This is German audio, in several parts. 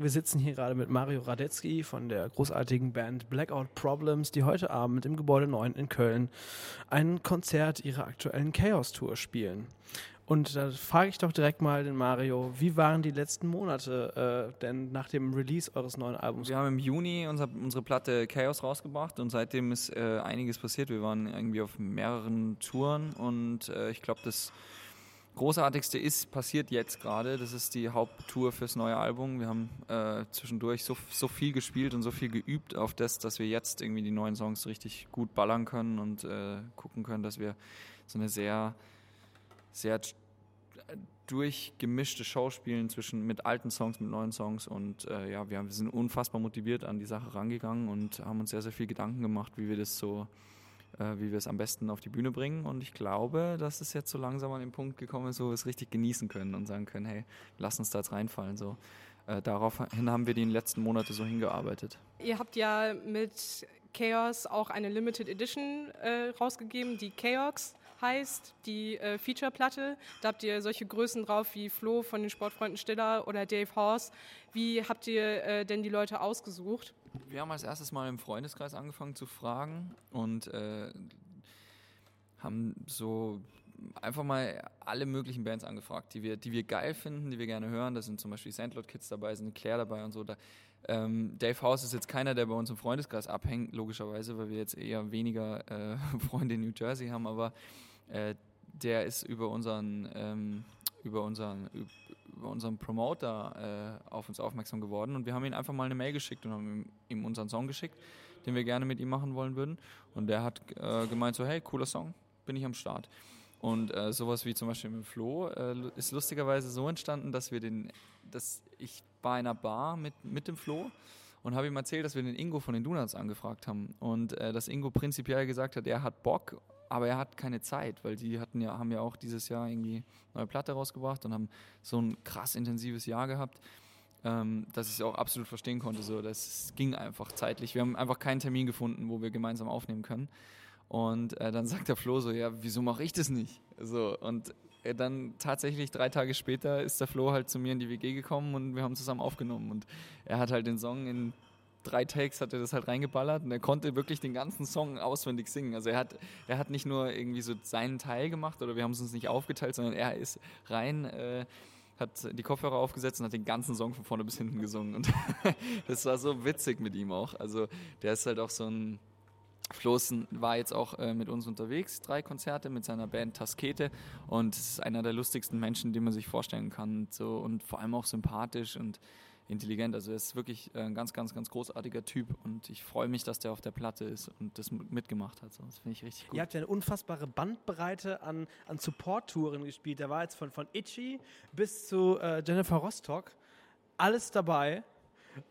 Wir sitzen hier gerade mit Mario Radetzky von der großartigen Band Blackout Problems, die heute Abend im Gebäude 9 in Köln ein Konzert ihrer aktuellen Chaos Tour spielen. Und da frage ich doch direkt mal den Mario, wie waren die letzten Monate äh, denn nach dem Release eures neuen Albums? Wir haben im Juni unser, unsere Platte Chaos rausgebracht und seitdem ist äh, einiges passiert. Wir waren irgendwie auf mehreren Touren und äh, ich glaube, das Großartigste ist passiert jetzt gerade. Das ist die Haupttour fürs neue Album. Wir haben äh, zwischendurch so, so viel gespielt und so viel geübt auf das, dass wir jetzt irgendwie die neuen Songs richtig gut ballern können und äh, gucken können, dass wir so eine sehr, sehr durchgemischte Show spielen zwischen mit alten Songs, mit neuen Songs und äh, ja, wir, wir sind unfassbar motiviert an die Sache rangegangen und haben uns sehr, sehr viel Gedanken gemacht, wie wir das so äh, wie wir es am besten auf die Bühne bringen. Und ich glaube, dass es jetzt so langsam an den Punkt gekommen ist, wo wir es richtig genießen können und sagen können, hey, lass uns da jetzt reinfallen. So. Äh, daraufhin haben wir die letzten Monate so hingearbeitet. Ihr habt ja mit Chaos auch eine Limited Edition äh, rausgegeben, die Chaos heißt, die äh, Feature-Platte. Da habt ihr solche Größen drauf wie Flo von den Sportfreunden Stiller oder Dave Horse. Wie habt ihr äh, denn die Leute ausgesucht? Wir haben als erstes mal im Freundeskreis angefangen zu fragen und äh, haben so einfach mal alle möglichen Bands angefragt, die wir, die wir geil finden, die wir gerne hören. Da sind zum Beispiel Sandlot Kids dabei, sind Claire dabei und so. Da, ähm, Dave House ist jetzt keiner, der bei uns im Freundeskreis abhängt, logischerweise, weil wir jetzt eher weniger äh, Freunde in New Jersey haben, aber äh, der ist über unseren ähm, über unseren, über unseren Promoter äh, auf uns aufmerksam geworden und wir haben ihm einfach mal eine Mail geschickt und haben ihm, unseren Song geschickt, den wir gerne mit ihm machen wollen würden. Und der hat äh, gemeint so, hey, cooler Song, bin ich am Start. Und äh, sowas wie zum Beispiel mit Flo äh, ist lustigerweise so entstanden, dass wir den, dass ich war in einer Bar mit, mit dem Flo und habe ihm erzählt, dass wir den Ingo von den Donuts angefragt haben und äh, dass Ingo prinzipiell gesagt hat, er hat Bock aber er hat keine Zeit, weil die hatten ja, haben ja auch dieses Jahr irgendwie neue Platte rausgebracht und haben so ein krass intensives Jahr gehabt, ähm, dass ich es auch absolut verstehen konnte. So, das ging einfach zeitlich. Wir haben einfach keinen Termin gefunden, wo wir gemeinsam aufnehmen können. Und äh, dann sagt der Flo so, ja, wieso mache ich das nicht? So, und äh, dann tatsächlich drei Tage später ist der Flo halt zu mir in die WG gekommen und wir haben zusammen aufgenommen. Und er hat halt den Song in drei Takes hat er das halt reingeballert und er konnte wirklich den ganzen Song auswendig singen. Also er hat, er hat nicht nur irgendwie so seinen Teil gemacht oder wir haben es uns nicht aufgeteilt, sondern er ist rein, äh, hat die Kopfhörer aufgesetzt und hat den ganzen Song von vorne bis hinten gesungen. Und das war so witzig mit ihm auch. Also der ist halt auch so ein Floßen war jetzt auch äh, mit uns unterwegs, drei Konzerte mit seiner Band Taskete und ist einer der lustigsten Menschen, die man sich vorstellen kann. So, und vor allem auch sympathisch und intelligent. Also er ist wirklich ein ganz, ganz, ganz großartiger Typ und ich freue mich, dass der auf der Platte ist und das mitgemacht hat. Das finde ich richtig gut. Ihr habt ja eine unfassbare Bandbreite an, an Support-Touren gespielt. Da war jetzt von, von Itchy bis zu äh, Jennifer Rostock alles dabei.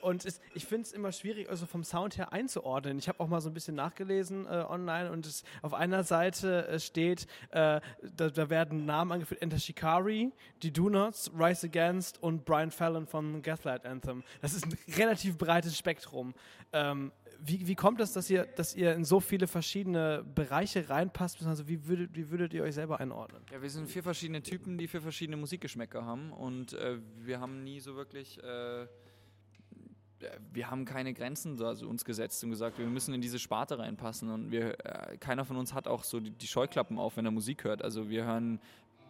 Und es, ich finde es immer schwierig, also vom Sound her einzuordnen. Ich habe auch mal so ein bisschen nachgelesen äh, online und es, auf einer Seite äh, steht, äh, da, da, werden Namen angeführt, Enter Shikari, die Do Nots, Rise Against und Brian Fallon von Gaslight Anthem. Das ist ein relativ breites Spektrum. Ähm, wie, wie kommt es, dass ihr, dass ihr in so viele verschiedene Bereiche reinpasst? Also wie würdet, wie würdet ihr euch selber einordnen? Ja, wir sind vier verschiedene Typen, die vier verschiedene Musikgeschmäcker haben und äh, wir haben nie so wirklich äh, wir haben keine Grenzen also uns gesetzt und gesagt, wir müssen in diese Sparte reinpassen. Und wir, äh, keiner von uns hat auch so die, die, Scheuklappen auf, wenn er Musik hört. Also wir hören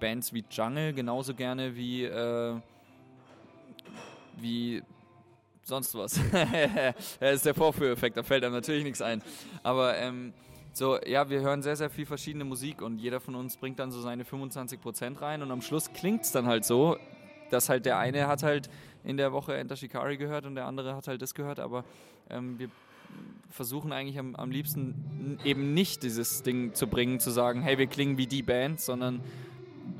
Bands wie Jungle genauso gerne wie, äh, wie sonst was. das ist der Vorführeffekt, da fällt einem natürlich nichts ein. Aber ähm, so, ja, wir hören sehr, sehr viel verschiedene Musik und jeder von uns bringt dann so seine 25% rein und am Schluss klingt es dann halt so, dass halt der eine hat halt in der Woche Enter Shikari gehört und der andere hat halt das gehört, aber ähm, wir versuchen eigentlich am, am liebsten eben nicht dieses Ding zu bringen, zu sagen, hey, wir klingen wie die Band, sondern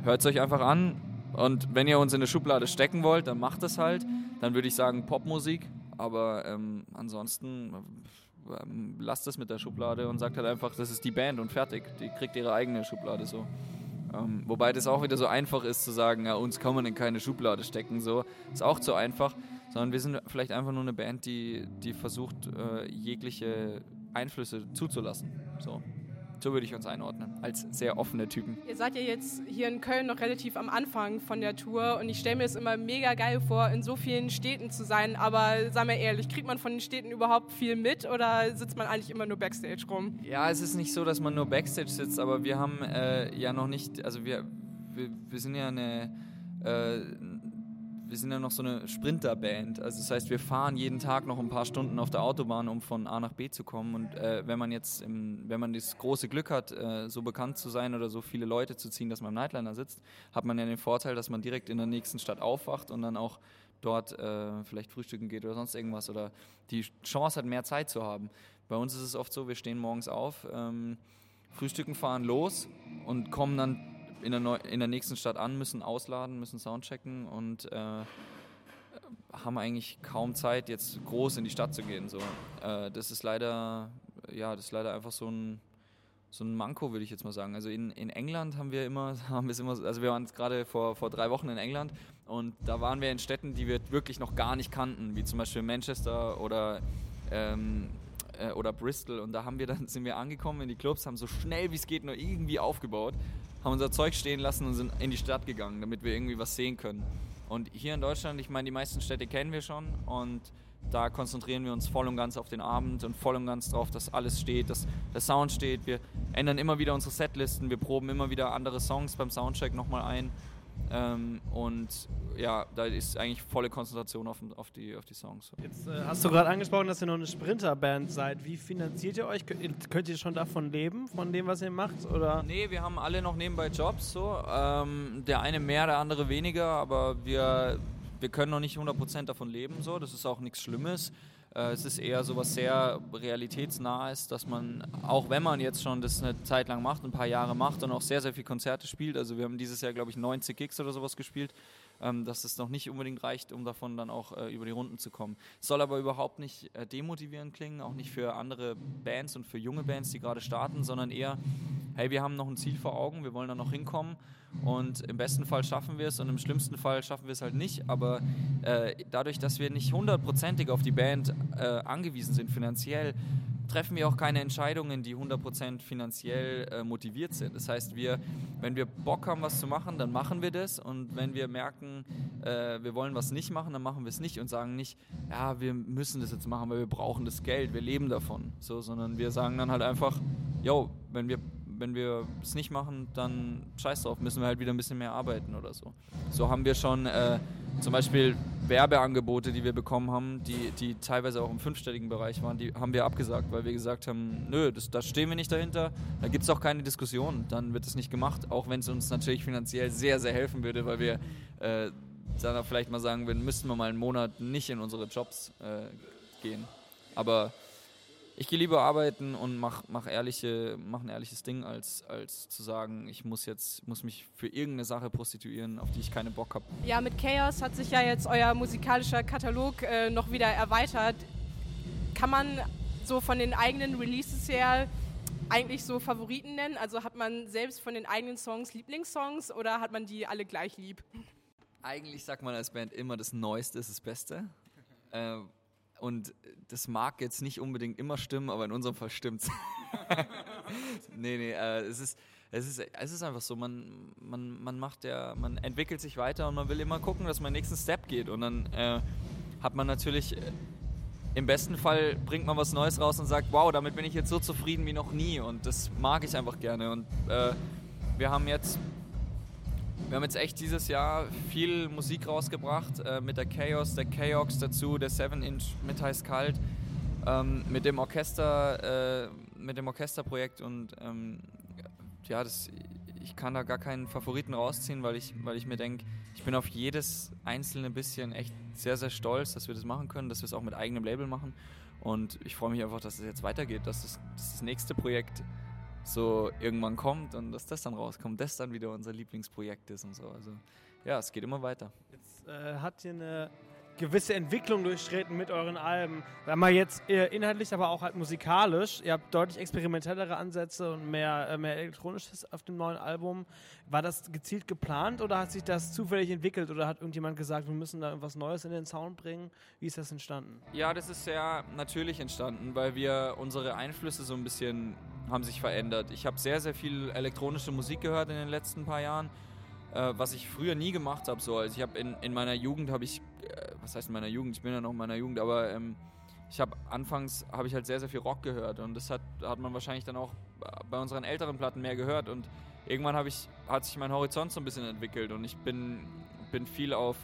hört es euch einfach an und wenn ihr uns in eine Schublade stecken wollt, dann macht es halt. Dann würde ich sagen Popmusik, aber ähm, ansonsten ähm, lasst es mit der Schublade und sagt halt einfach, das ist die Band und fertig. Die kriegt ihre eigene Schublade so. Ähm, wobei das auch wieder so einfach ist zu sagen, ja, uns kann man in keine Schublade stecken, so. Ist auch zu einfach, sondern wir sind vielleicht einfach nur eine Band, die, die versucht, äh, jegliche Einflüsse zuzulassen. So. So würde ich uns einordnen, als sehr offene Typen. Ihr seid ja jetzt hier in Köln noch relativ am Anfang von der Tour und ich stelle mir es immer mega geil vor, in so vielen Städten zu sein. Aber sei mal ehrlich, kriegt man von den Städten überhaupt viel mit oder sitzt man eigentlich immer nur Backstage rum? Ja, es ist nicht so, dass man nur Backstage sitzt, aber wir haben äh, ja noch nicht, also wir, wir, wir sind ja eine, äh, wir sind ja noch so eine Sprinterband. Also das heißt, wir fahren jeden Tag noch ein paar Stunden auf der Autobahn, um von A nach B zu kommen. Und äh, wenn man jetzt, im, wenn man das große Glück hat, äh, so bekannt zu sein oder so viele Leute zu ziehen, dass man im Nightliner sitzt, hat man ja den Vorteil, dass man direkt in der nächsten Stadt aufwacht und dann auch dort äh, vielleicht frühstücken geht oder sonst irgendwas oder die Chance hat, mehr Zeit zu haben. Bei uns ist es oft so, wir stehen morgens auf, ähm, frühstücken, fahren los und kommen dann in der, Neu in der nächsten Stadt an, müssen ausladen, müssen Soundchecken und äh, haben eigentlich kaum Zeit, jetzt groß in die Stadt zu gehen. So. Äh, das ist leider, ja, das ist leider einfach so ein, so ein Manko, würde ich jetzt mal sagen. Also in, in England haben wir immer, haben immer, also wir waren gerade vor, vor drei Wochen in England und da waren wir in Städten, die wir wirklich noch gar nicht kannten, wie zum Beispiel Manchester oder ähm, äh, oder Bristol und da haben wir dann sind wir angekommen in die Clubs, haben so schnell wie es geht nur irgendwie aufgebaut, haben unser Zeug stehen lassen und sind in die Stadt gegangen, damit wir irgendwie was sehen können. Und hier in Deutschland, ich meine, die meisten Städte kennen wir schon und da konzentrieren wir uns voll und ganz auf den Abend und voll und ganz darauf, dass alles steht, dass der Sound steht. Wir ändern immer wieder unsere Setlisten, wir proben immer wieder andere Songs beim Soundcheck nochmal ein ähm, und ja, da ist eigentlich volle Konzentration auf, auf, die, auf die Songs. Jetzt äh, hast du gerade angesprochen, dass ihr noch eine Sprinterband seid. Wie finanziert ihr euch? Könnt, ihr schon davon leben, von dem, was ihr macht? Oder? Nee, wir haben alle noch nebenbei Jobs. So. Ähm, der eine mehr, der andere weniger, aber wir, wir können noch nicht 100% davon leben. So. Das ist auch nichts Schlimmes. Äh, es ist eher so was sehr realitätsnahes, dass man, auch wenn man jetzt schon das eine Zeit lang macht, ein paar Jahre macht und auch sehr, sehr viel Konzerte spielt, also wir haben dieses Jahr, glaube ich, 90 Gigs oder sowas gespielt, ähm, dass es noch nicht unbedingt reicht, um davon dann auch äh, über die Runden zu kommen. Soll aber überhaupt nicht äh, demotivierend klingen, auch nicht für andere Bands und für junge Bands, die gerade starten, sondern eher, hey, wir haben noch ein Ziel vor Augen, wir wollen da noch hinkommen und im besten Fall schaffen wir es und im schlimmsten Fall schaffen wir es halt nicht. Aber äh, dadurch, dass wir nicht hundertprozentig auf die Band äh, angewiesen sind finanziell, treffen wir auch keine Entscheidungen, die 100% finanziell äh, motiviert sind. Das heißt, wir, wenn wir Bock haben, was zu machen, dann machen wir das. Und wenn wir merken, äh, wir wollen was nicht machen, dann machen wir es nicht und sagen nicht, ja, wir müssen das jetzt machen, weil wir brauchen das Geld, wir leben davon. So, sondern wir sagen dann halt einfach, yo, wenn wir wenn wir es nicht machen, dann scheiß drauf, müssen wir halt wieder ein bisschen mehr arbeiten oder so. So haben wir schon äh, zum Beispiel Werbeangebote, die wir bekommen haben, die, die teilweise auch im fünfstelligen Bereich waren, die haben wir abgesagt, weil wir gesagt haben, nö, das, da stehen wir nicht dahinter, da gibt es auch keine Diskussion, dann wird es nicht gemacht, auch wenn es uns natürlich finanziell sehr, sehr helfen würde, weil wir äh, dann vielleicht mal sagen würden, müssten wir mal einen Monat nicht in unsere Jobs äh, gehen. Aber ich gehe lieber arbeiten und mach, mach, ehrliche, mach ein ehrliches Ding, als, als zu sagen, ich muss jetzt muss mich für irgendeine Sache prostituieren, auf die ich keinen Bock habe. Ja, mit Chaos hat sich ja jetzt euer musikalischer Katalog äh, noch wieder erweitert. Kann man so von den eigenen Releases her eigentlich so Favoriten nennen? Also hat man selbst von den eigenen Songs Lieblingssongs oder hat man die alle gleich lieb? Eigentlich sagt man als Band immer, das Neueste ist das Beste. Äh, und das mag jetzt nicht unbedingt immer stimmen, aber in unserem Fall stimmt's. nee, nee, äh, es ist, es ist, es ist einfach so, man, man, man macht ja, man entwickelt sich weiter und man will immer gucken, dass man den nächsten Step geht. Und dann äh, hat man natürlich, äh, im besten Fall bringt man was Neues raus und sagt, wow, damit bin ich jetzt so zufrieden wie noch nie. Und das mag ich einfach gerne. Und äh, wir haben jetzt wir haben jetzt echt dieses Jahr viel Musik rausgebracht äh, mit der Chaos, der Chaos dazu, der 7-Inch mit Heiß Kalt, ähm, mit dem Orchester, äh, mit dem Orchesterprojekt und ähm, ja, das, ich kann da gar keinen Favoriten rausziehen, weil ich, weil ich mir denke, ich bin auf jedes einzelne bisschen echt sehr, sehr stolz, dass wir das machen können, dass wir es auch mit eigenem Label machen. Und ich freue mich einfach, dass es jetzt weitergeht, dass das, dass das nächste Projekt so irgendwann kommt und dass das dann rauskommt, das dann wieder unser Lieblingsprojekt ist und so. Also ja, es geht immer weiter. Jetzt äh, hat ihr eine gewisse Entwicklung durchschritten mit euren Alben. Wenn man jetzt inhaltlich, aber auch halt musikalisch, ihr habt deutlich experimentellere Ansätze und mehr, äh, mehr elektronisches auf dem neuen Album. War das gezielt geplant oder hat sich das zufällig entwickelt oder hat irgendjemand gesagt, wir müssen da irgendwas Neues in den Sound bringen? Wie ist das entstanden? Ja, das ist sehr natürlich entstanden, weil wir unsere Einflüsse so ein bisschen haben sich verändert. Ich habe sehr, sehr viel elektronische Musik gehört in den letzten paar Jahren äh, was ich früher nie gemacht habe. So. Also ich habe in, in meiner Jugend habe ich, äh, was heißt in meiner Jugend? Ich bin ja noch in meiner Jugend, aber ähm, ich habe anfangs habe ich halt sehr sehr viel Rock gehört und das hat hat man wahrscheinlich dann auch bei unseren älteren Platten mehr gehört und irgendwann habe ich hat sich mein Horizont so ein bisschen entwickelt und ich bin bin viel auf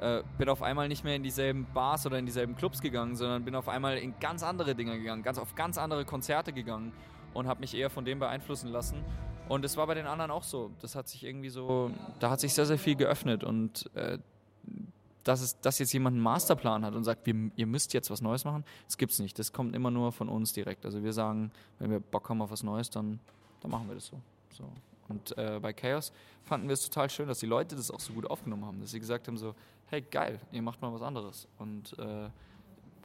äh, bin auf einmal nicht mehr in dieselben Bars oder in dieselben Clubs gegangen, sondern bin auf einmal in ganz andere Dinge gegangen, ganz auf ganz andere Konzerte gegangen und habe mich eher von dem beeinflussen lassen und es war bei den anderen auch so. Das hat sich irgendwie so, da hat sich sehr, sehr viel geöffnet. Und äh, dass, es, dass jetzt jemand einen Masterplan hat und sagt, wir, ihr müsst jetzt was Neues machen, das gibt es nicht. Das kommt immer nur von uns direkt. Also wir sagen, wenn wir Bock haben auf was Neues, dann, dann machen wir das so. so. Und äh, bei Chaos fanden wir es total schön, dass die Leute das auch so gut aufgenommen haben, dass sie gesagt haben so, hey geil, ihr macht mal was anderes. Und äh,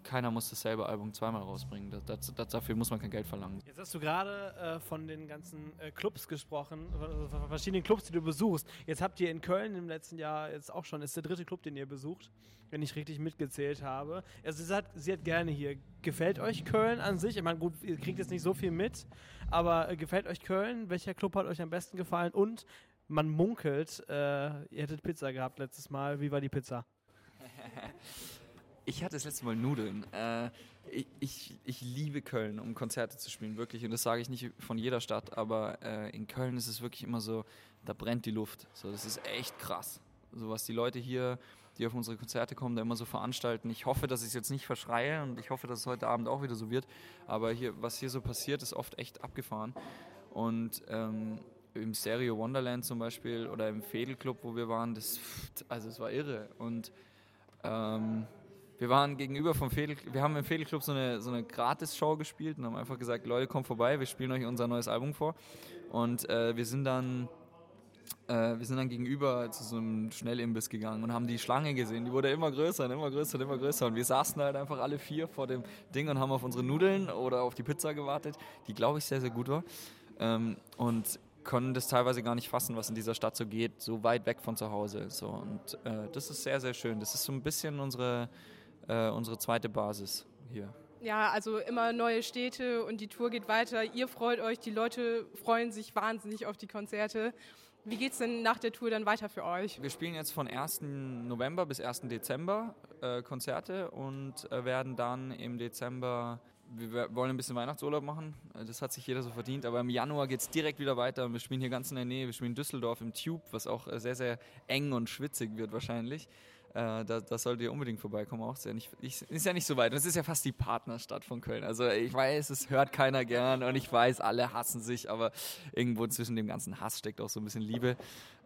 keiner muss dasselbe Album zweimal rausbringen. Das, das, das, dafür muss man kein Geld verlangen. Jetzt hast du gerade äh, von den ganzen äh, Clubs gesprochen, von, von, verschiedenen Clubs, die du besuchst. Jetzt habt ihr in Köln im letzten Jahr jetzt auch schon, ist der dritte Club, den ihr besucht, wenn ich richtig mitgezählt habe. Also sie hat, sie hat gerne hier. Gefällt euch Köln an sich? Ich meine, gut, ihr kriegt jetzt nicht so viel mit, aber äh, gefällt euch Köln? Welcher Club hat euch am besten gefallen? Und man munkelt, äh, ihr hättet Pizza gehabt letztes Mal. Wie war die Pizza? Ich hatte das letzte Mal Nudeln. Äh, ich, ich, liebe Köln, um Konzerte zu spielen, wirklich. Und das sage ich nicht von jeder Stadt, aber äh, in Köln ist es wirklich immer so, da brennt die Luft. So, das ist echt krass. So was die Leute hier, die auf unsere Konzerte kommen, da immer so veranstalten. Ich hoffe, dass ich es jetzt nicht verschreie und ich hoffe, dass es heute Abend auch wieder so wird. Aber hier, was hier so passiert, ist oft echt abgefahren. Und ähm, im Stereo Wonderland zum Beispiel oder im Fädelclub, wo wir waren, das, also es war irre. Und ähm, wir waren gegenüber vom Fädel, wir haben im Fädelclub so eine, so eine Gratis-Show gespielt und haben einfach gesagt, Leute, kommt vorbei, wir spielen euch unser neues Album vor. Und äh, wir sind dann äh, wir sind dann gegenüber zu so einem Schnellimbiss gegangen und haben die Schlange gesehen. Die wurde immer größer und immer größer und immer größer. Und wir saßen halt einfach alle vier vor dem Ding und haben auf unsere Nudeln oder auf die Pizza gewartet, die, glaube ich, sehr, sehr gut war. Ähm, und können das teilweise gar nicht fassen, was in dieser Stadt so geht, so weit weg von zu Hause. So. Und äh, das ist sehr, sehr schön. Das ist so ein bisschen unsere äh, unsere zweite Basis hier. Ja, also immer neue Städte und die Tour geht weiter. Ihr freut euch, die Leute freuen sich wahnsinnig auf die Konzerte. Wie geht es denn nach der Tour dann weiter für euch? Wir spielen jetzt von 1. November bis 1. Dezember äh, Konzerte und äh, werden dann im Dezember, wir wollen ein bisschen Weihnachtsurlaub machen, das hat sich jeder so verdient, aber im Januar geht es direkt wieder weiter. Wir spielen hier ganz in der Nähe, wir spielen Düsseldorf im Tube, was auch äh, sehr, sehr eng und schwitzig wird wahrscheinlich. Äh, da, da solltet ihr unbedingt vorbeikommen. Auch ist ja, nicht, ich, ist ja nicht so weit. Es ist ja fast die Partnerstadt von Köln. Also ich weiß, es hört keiner gern und ich weiß, alle hassen sich, aber irgendwo zwischen dem ganzen Hass steckt auch so ein bisschen Liebe.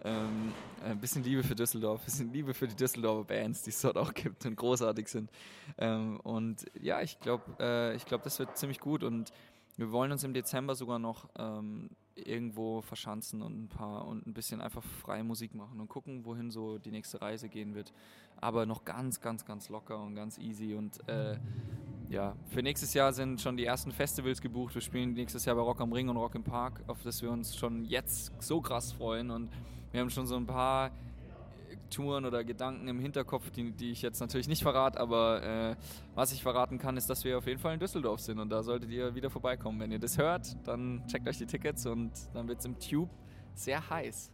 Ähm, ein bisschen Liebe für Düsseldorf, ein bisschen Liebe für die Düsseldorfer Bands, die es dort auch gibt und großartig sind. Ähm, und ja, ich glaube, äh, ich das wird ziemlich gut und wir wollen uns im Dezember sogar noch ähm, irgendwo verschanzen und ein paar und ein bisschen einfach freie Musik machen und gucken, wohin so die nächste Reise gehen wird. Aber noch ganz, ganz, ganz locker und ganz easy. Und äh, ja, für nächstes Jahr sind schon die ersten Festivals gebucht. Wir spielen nächstes Jahr bei Rock am Ring und Rock im Park, auf das wir uns schon jetzt so krass freuen. Und wir haben schon so ein paar Touren oder Gedanken im Hinterkopf, die, die ich jetzt natürlich nicht verrate, aber äh, was ich verraten kann, ist, dass wir auf jeden Fall in Düsseldorf sind und da solltet ihr wieder vorbeikommen. Wenn ihr das hört, dann checkt euch die Tickets und dann wird es im Tube sehr heiß.